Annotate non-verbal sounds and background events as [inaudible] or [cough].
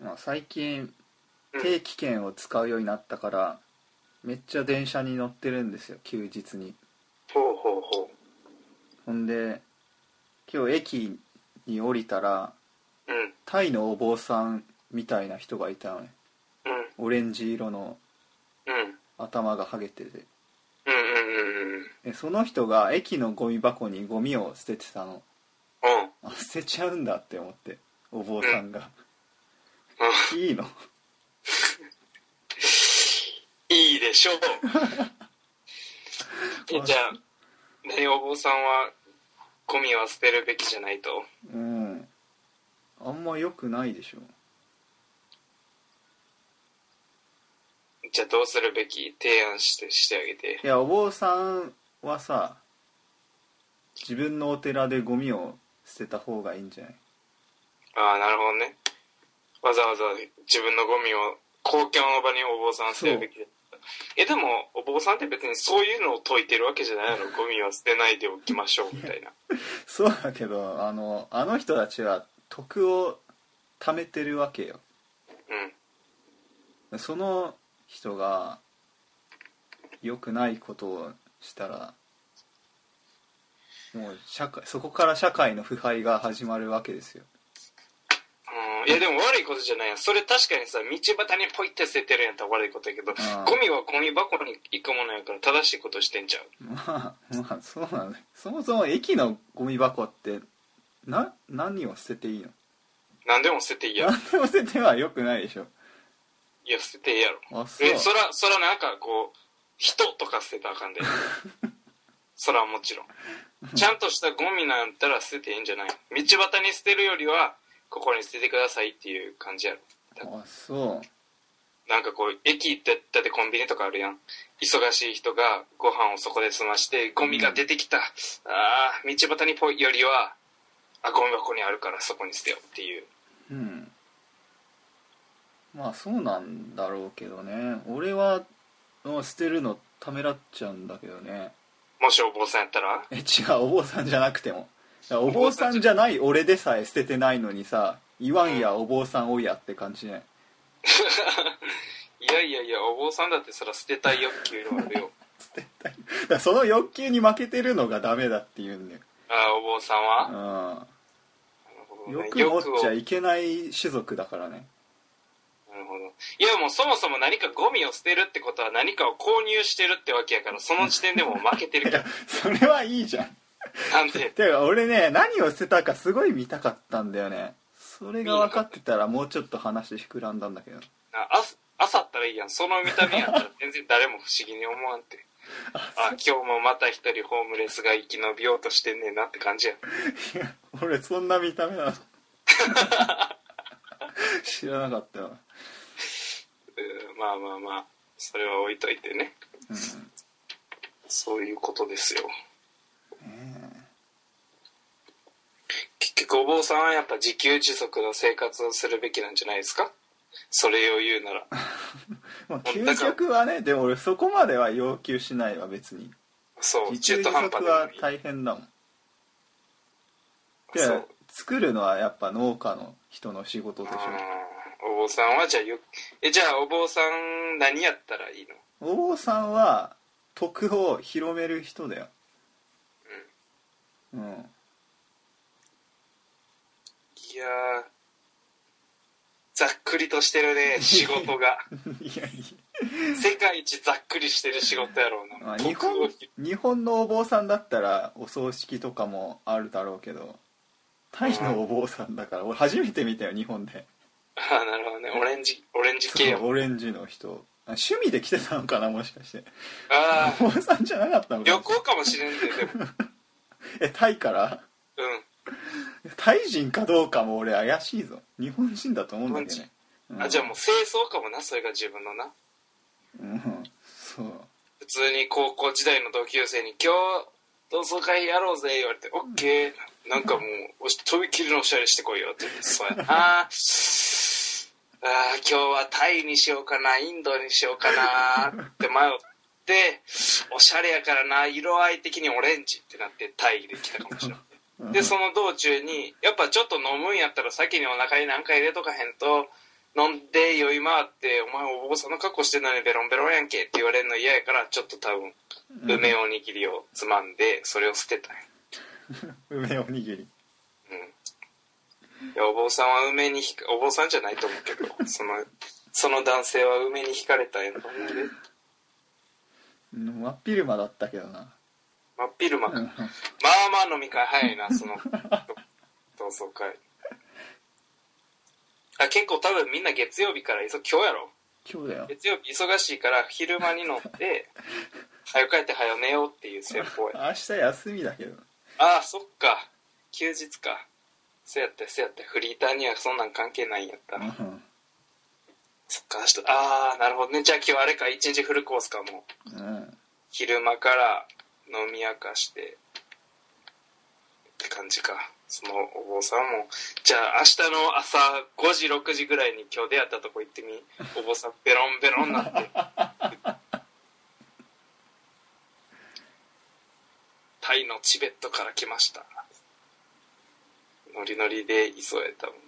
まあ、最近うん。定期券を使うようになったからめっちゃ電車に乗ってるんですよ休日に。ほうほうほほんで今日駅に降りたらううん。タイのお坊さんみたいな人がいたのね。うん。オレンジ色のうん。頭がハゲてて。うんうんうんうんでその人が駅のゴミ箱にゴミを捨ててたの。うん。あ捨てちゃうんだって思ってお坊さんが、ういいの？んいいでしょう。[laughs] えじゃあ何お坊さんはゴミは捨てるべきじゃないと？うん。あんま良くないでしょ。じゃあどうするべき提案してしてあげて。いやお坊さんはさ自分のお寺でゴミを捨てた方がいいんじゃない？ああなるほどねわざわざ自分のゴミを公共の場にお坊さんは捨てるべきだえでもお坊さんって別にそういうのを説いてるわけじゃないの。ゴミは捨てないでおきましょうみたいな。[laughs] そうだけどあのあの人たちは徳を貯めてるわけよ。うん。その人が良くないことをしたらもう社会そこから社会の腐敗が始まるわけですよ。うんいやでも悪いことじゃないよそれ確かにさ道端にポイって捨ててるんやったら悪いことやけどゴミはゴミ箱に行くものやから正しいことしてんちゃう？[laughs] まあまあそうなんだ。そもそも駅のゴミ箱ってな何を捨てていいの？何でも捨てていいやろ。何でも捨てては良くないでしょ。いや捨てていいやろ。あそう。えそらそらなんかこう人とか捨てたらあかんで。[laughs] そらもちろん。ちゃんとしたゴミなんやったら捨てていいんじゃない？道端に捨てるよりはここに捨ててくださいっていう感じやろ。あそう。なんかこう駅行ってだってコンビニとかあるやん。忙しい人がご飯をそこで済ましてゴミが出てきた、ああ道端にポイよりはあゴミ箱にあるからそこに捨てようっていう。うん。まあそうなんだろうけどね。俺は捨てるのためらっちゃうんだけどね。もしお坊さんやったら？え違うお坊さんじゃなくてもらお坊さんじゃない俺でさえ捨ててないのにさ言わんやお坊さんおやって感じね。[laughs] いやいやいやお坊さんだってそら捨てたい欲求があるよ。[laughs] 捨てたい。その欲求に負けてるのがダメだって言うんだよ。ああお坊さんは、うん。どね。欲持っちゃいけない種族だからね。なるほど。いやもうそもそも何かゴミを捨てるってことは何かを購入してるってわけやからその時点でもう負けてる [laughs] いけやそれはいいじゃんなんで？てか俺ね何を捨てたかすごい見たかったんだよね。それが分かってたらもうちょっと話膨らんだんだけど。ああ朝ったらいいやん。その見た目やったら全然誰も不思議に思わんって。あ今日もまた一人ホームレスが生き延びようとしてんねんなって感じやいや俺そんな見た目なの。[laughs] 知らなかったわ、うんまあまあまあ。それは置いといてね。うん。そういうことですよね結局お坊さんはやっぱ自給自足の生活をするべきなんじゃないですか？それを言うなら。え [laughs] まあ究極はねでも俺そこまでは要求しないわ別に。そう自給中途自足半端は大変だもん。でそう。作るのはやっぱ農家の人の仕事でしょ。うん。お坊さんはじゃあよえじゃあお坊さん何やったらいいの？お坊さんは徳を広める人だよ。うん。いやーざっくりとしてるね仕事が。いやい世界一ざっくりしてる仕事やろうな、や、まあ、日本日本のお坊さんだったらお葬式とかもあるだろうけどタイのお坊さんだから俺初めて見たよ日本で。ああなるほどね。オレンジオレンジ系。オレンジの人。あ趣味で来てたのかなもしかして。ああお坊さんじゃなかったのかな。旅行かもしれんででもえタイから？うん [laughs] タイ人かどうかも俺怪しいぞ。日本人だと思うんだけどね、うん。あじゃあもう清掃かもなそれが自分のな。うん。そう。普通に高校時代の同級生に「今日同窓会やろうぜ」言われて「オッケー。なんかもうおしとびきりのおしゃれしてこいよ」って言って「そうや。な [laughs] あー今日はタイにしようかなインドにしようかな」って迷っておしゃれやからな色合い的にオレンジってなってタイで来たかもしれない。うんでその道中にやっぱちょっと飲むんやったら先にお腹に何か入れとかへんと飲んで酔い回って「お前お坊さんの格好してんのにベロンベロンやんけ」って言われるの嫌やからちょっと多分梅おにぎりをつまんでそれを捨てたんや。[laughs] 梅おにぎり。うん。いやお坊さんは梅にひかお坊さんじゃないと思うけどそのその男性は梅に惹かれたんやと思うで。うん真っ昼間だったけどな真っ昼間、うんまあまあ飲み会早いな [laughs] その同窓会。あ結構多分みんな月曜日から急今日やろ？今日だよ。月曜日忙しいから昼間に乗って [laughs] 早く帰って早寝ようっていう戦法や。[laughs] 明日休みだけど。ああそっか。休日か。せやったせやったフリーターにはそんなん関係ないんやった、うんそっか明日ああなるほどね。じゃあ今日あれか。一日フルコースかも。うん。昼間から飲み明かしてって感じか。そのお坊さんもじゃあ明日の朝5時6時ぐらいに今日出会ったとこ行ってみ。お坊さんベロンベロンなって。タイのチベットから来ました。ノリノリで急いそうやったもん。